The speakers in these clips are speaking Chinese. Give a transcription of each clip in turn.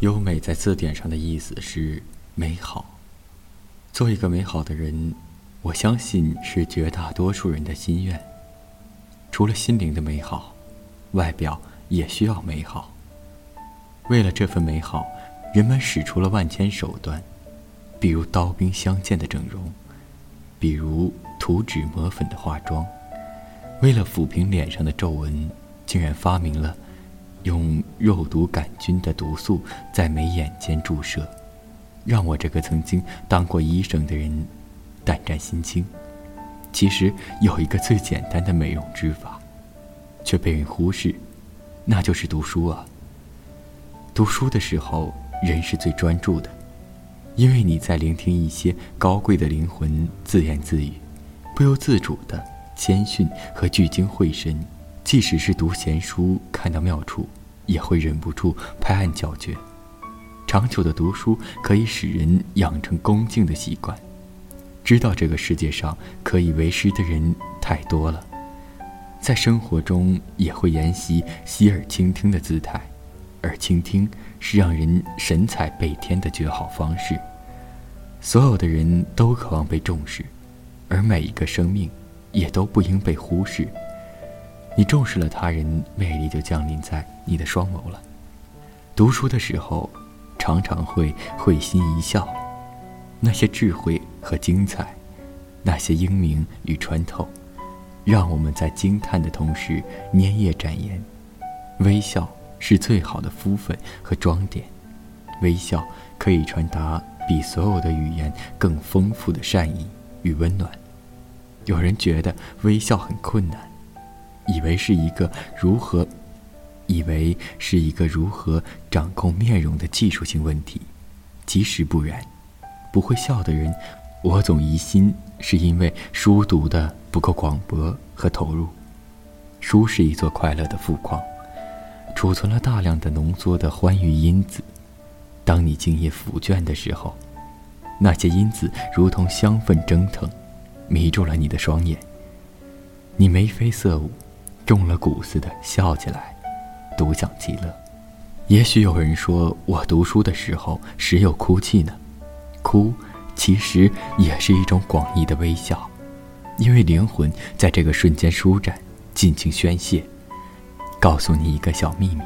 优美在字典上的意思是美好。做一个美好的人，我相信是绝大多数人的心愿。除了心灵的美好，外表也需要美好。为了这份美好，人们使出了万千手段，比如刀兵相见的整容，比如涂脂抹粉的化妆。为了抚平脸上的皱纹，竟然发明了用肉毒杆菌的毒素在眉眼间注射，让我这个曾经当过医生的人胆战心惊。其实有一个最简单的美容之法，却被人忽视，那就是读书啊。读书的时候，人是最专注的，因为你在聆听一些高贵的灵魂自言自语，不由自主的谦逊和聚精会神。即使是读闲书，看到妙处，也会忍不住拍案叫绝。长久的读书可以使人养成恭敬的习惯。知道这个世界上可以为师的人太多了，在生活中也会沿袭洗耳倾听的姿态，而倾听是让人神采倍添的绝好方式。所有的人都渴望被重视，而每一个生命也都不应被忽视。你重视了他人，魅力就降临在你的双眸了。读书的时候，常常会会心一笑。那些智慧和精彩，那些英明与穿透，让我们在惊叹的同时粘液展颜。微笑是最好的敷粉和装点，微笑可以传达比所有的语言更丰富的善意与温暖。有人觉得微笑很困难，以为是一个如何，以为是一个如何掌控面容的技术性问题，其实不然。不会笑的人，我总疑心是因为书读的不够广博和投入。书是一座快乐的富矿，储存了大量的浓缩的欢愉因子。当你静夜抚卷的时候，那些因子如同香氛蒸腾，迷住了你的双眼。你眉飞色舞，中了蛊似的笑起来，独享其乐。也许有人说我读书的时候时有哭泣呢。哭，其实也是一种广义的微笑，因为灵魂在这个瞬间舒展，尽情宣泄。告诉你一个小秘密：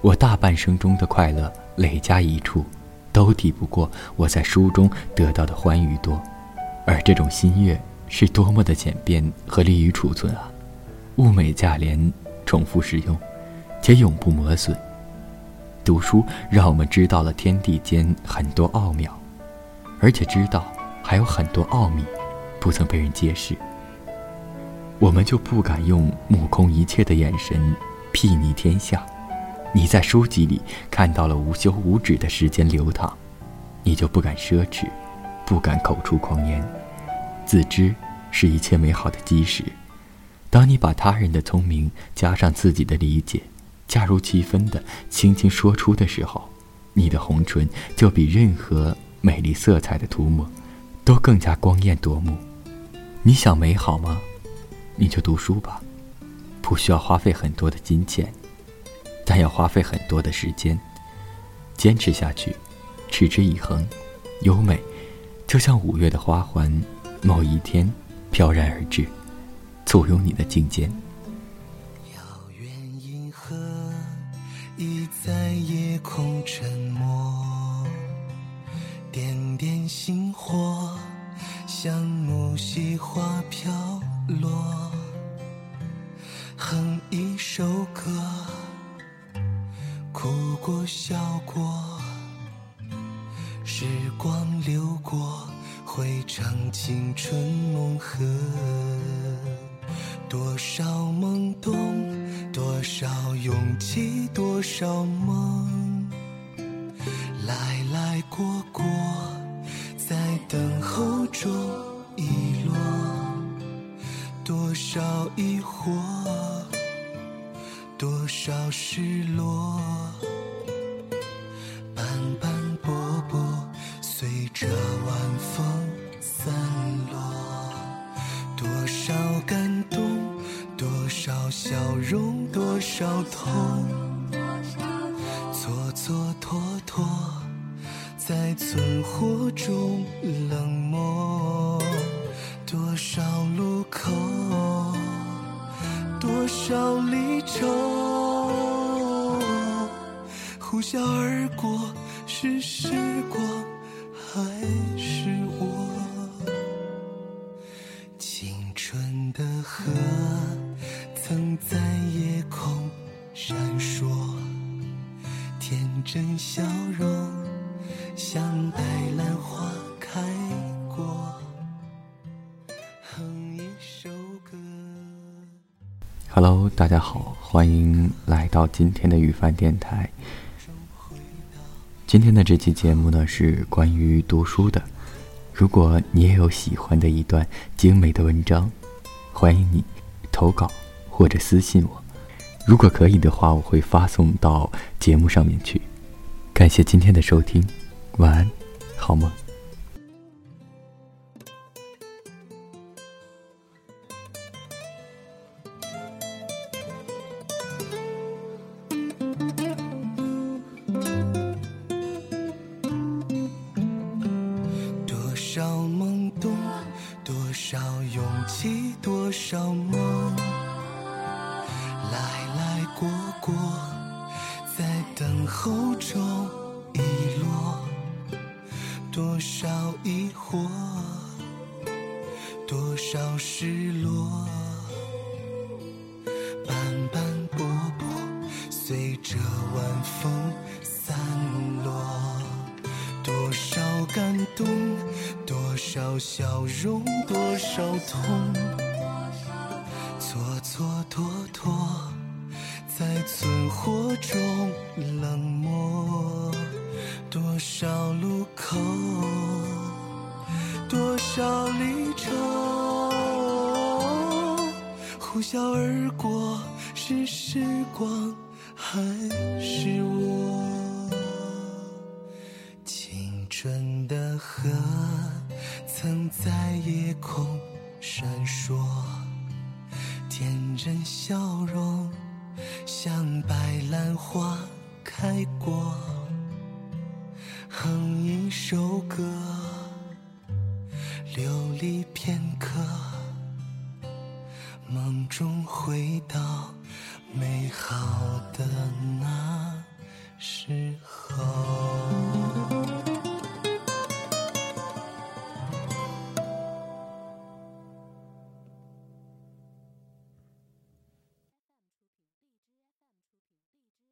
我大半生中的快乐累加一处，都抵不过我在书中得到的欢愉多。而这种心悦是多么的简便和利于储存啊！物美价廉，重复使用，且永不磨损。读书让我们知道了天地间很多奥妙。而且知道还有很多奥秘，不曾被人揭示，我们就不敢用目空一切的眼神睥睨天下。你在书籍里看到了无休无止的时间流淌，你就不敢奢侈，不敢口出狂言。自知是一切美好的基石。当你把他人的聪明加上自己的理解，加入气氛的轻轻说出的时候，你的红唇就比任何。美丽色彩的涂抹，都更加光艳夺目。你想美好吗？你就读书吧，不需要花费很多的金钱，但要花费很多的时间。坚持下去，持之以恒，优美，就像五月的花环，某一天飘然而至，簇拥你的颈间。遥远银河已在夜空沉默。点点星火，像木樨花飘落。哼一首歌，哭过笑过，时光流过，回唱青春梦和。多少懵懂，多少勇气，多少梦。来来过过，在等候中遗落，多少疑惑，多少失落，笑容，多少痛，蹉蹉跎。存活中冷漠。多少路口，多少离愁，呼啸而过，是时光还是曾在夜空闪烁，天真笑容，像白兰花开过。哼一首歌。Hello，大家好，欢迎来到今天的雨帆电台。今天的这期节目呢是关于读书的。如果你也有喜欢的一段精美的文章，欢迎你投稿或者私信我。如果可以的话，我会发送到节目上面去。感谢今天的收听，晚安，好梦。多少懵懂，多少勇气，多少过过，在等候中遗落。多少疑惑，多少失落，斑斑驳驳，随着晚风散落。多少感动，多少笑容，多少痛，蹉蹉跎跎，存活中冷漠。多少路口，多少离愁，呼啸而过，是时光还是我？青春的河，曾在夜空闪烁，开过。哼一首歌，流离片刻，梦中回到美好的那时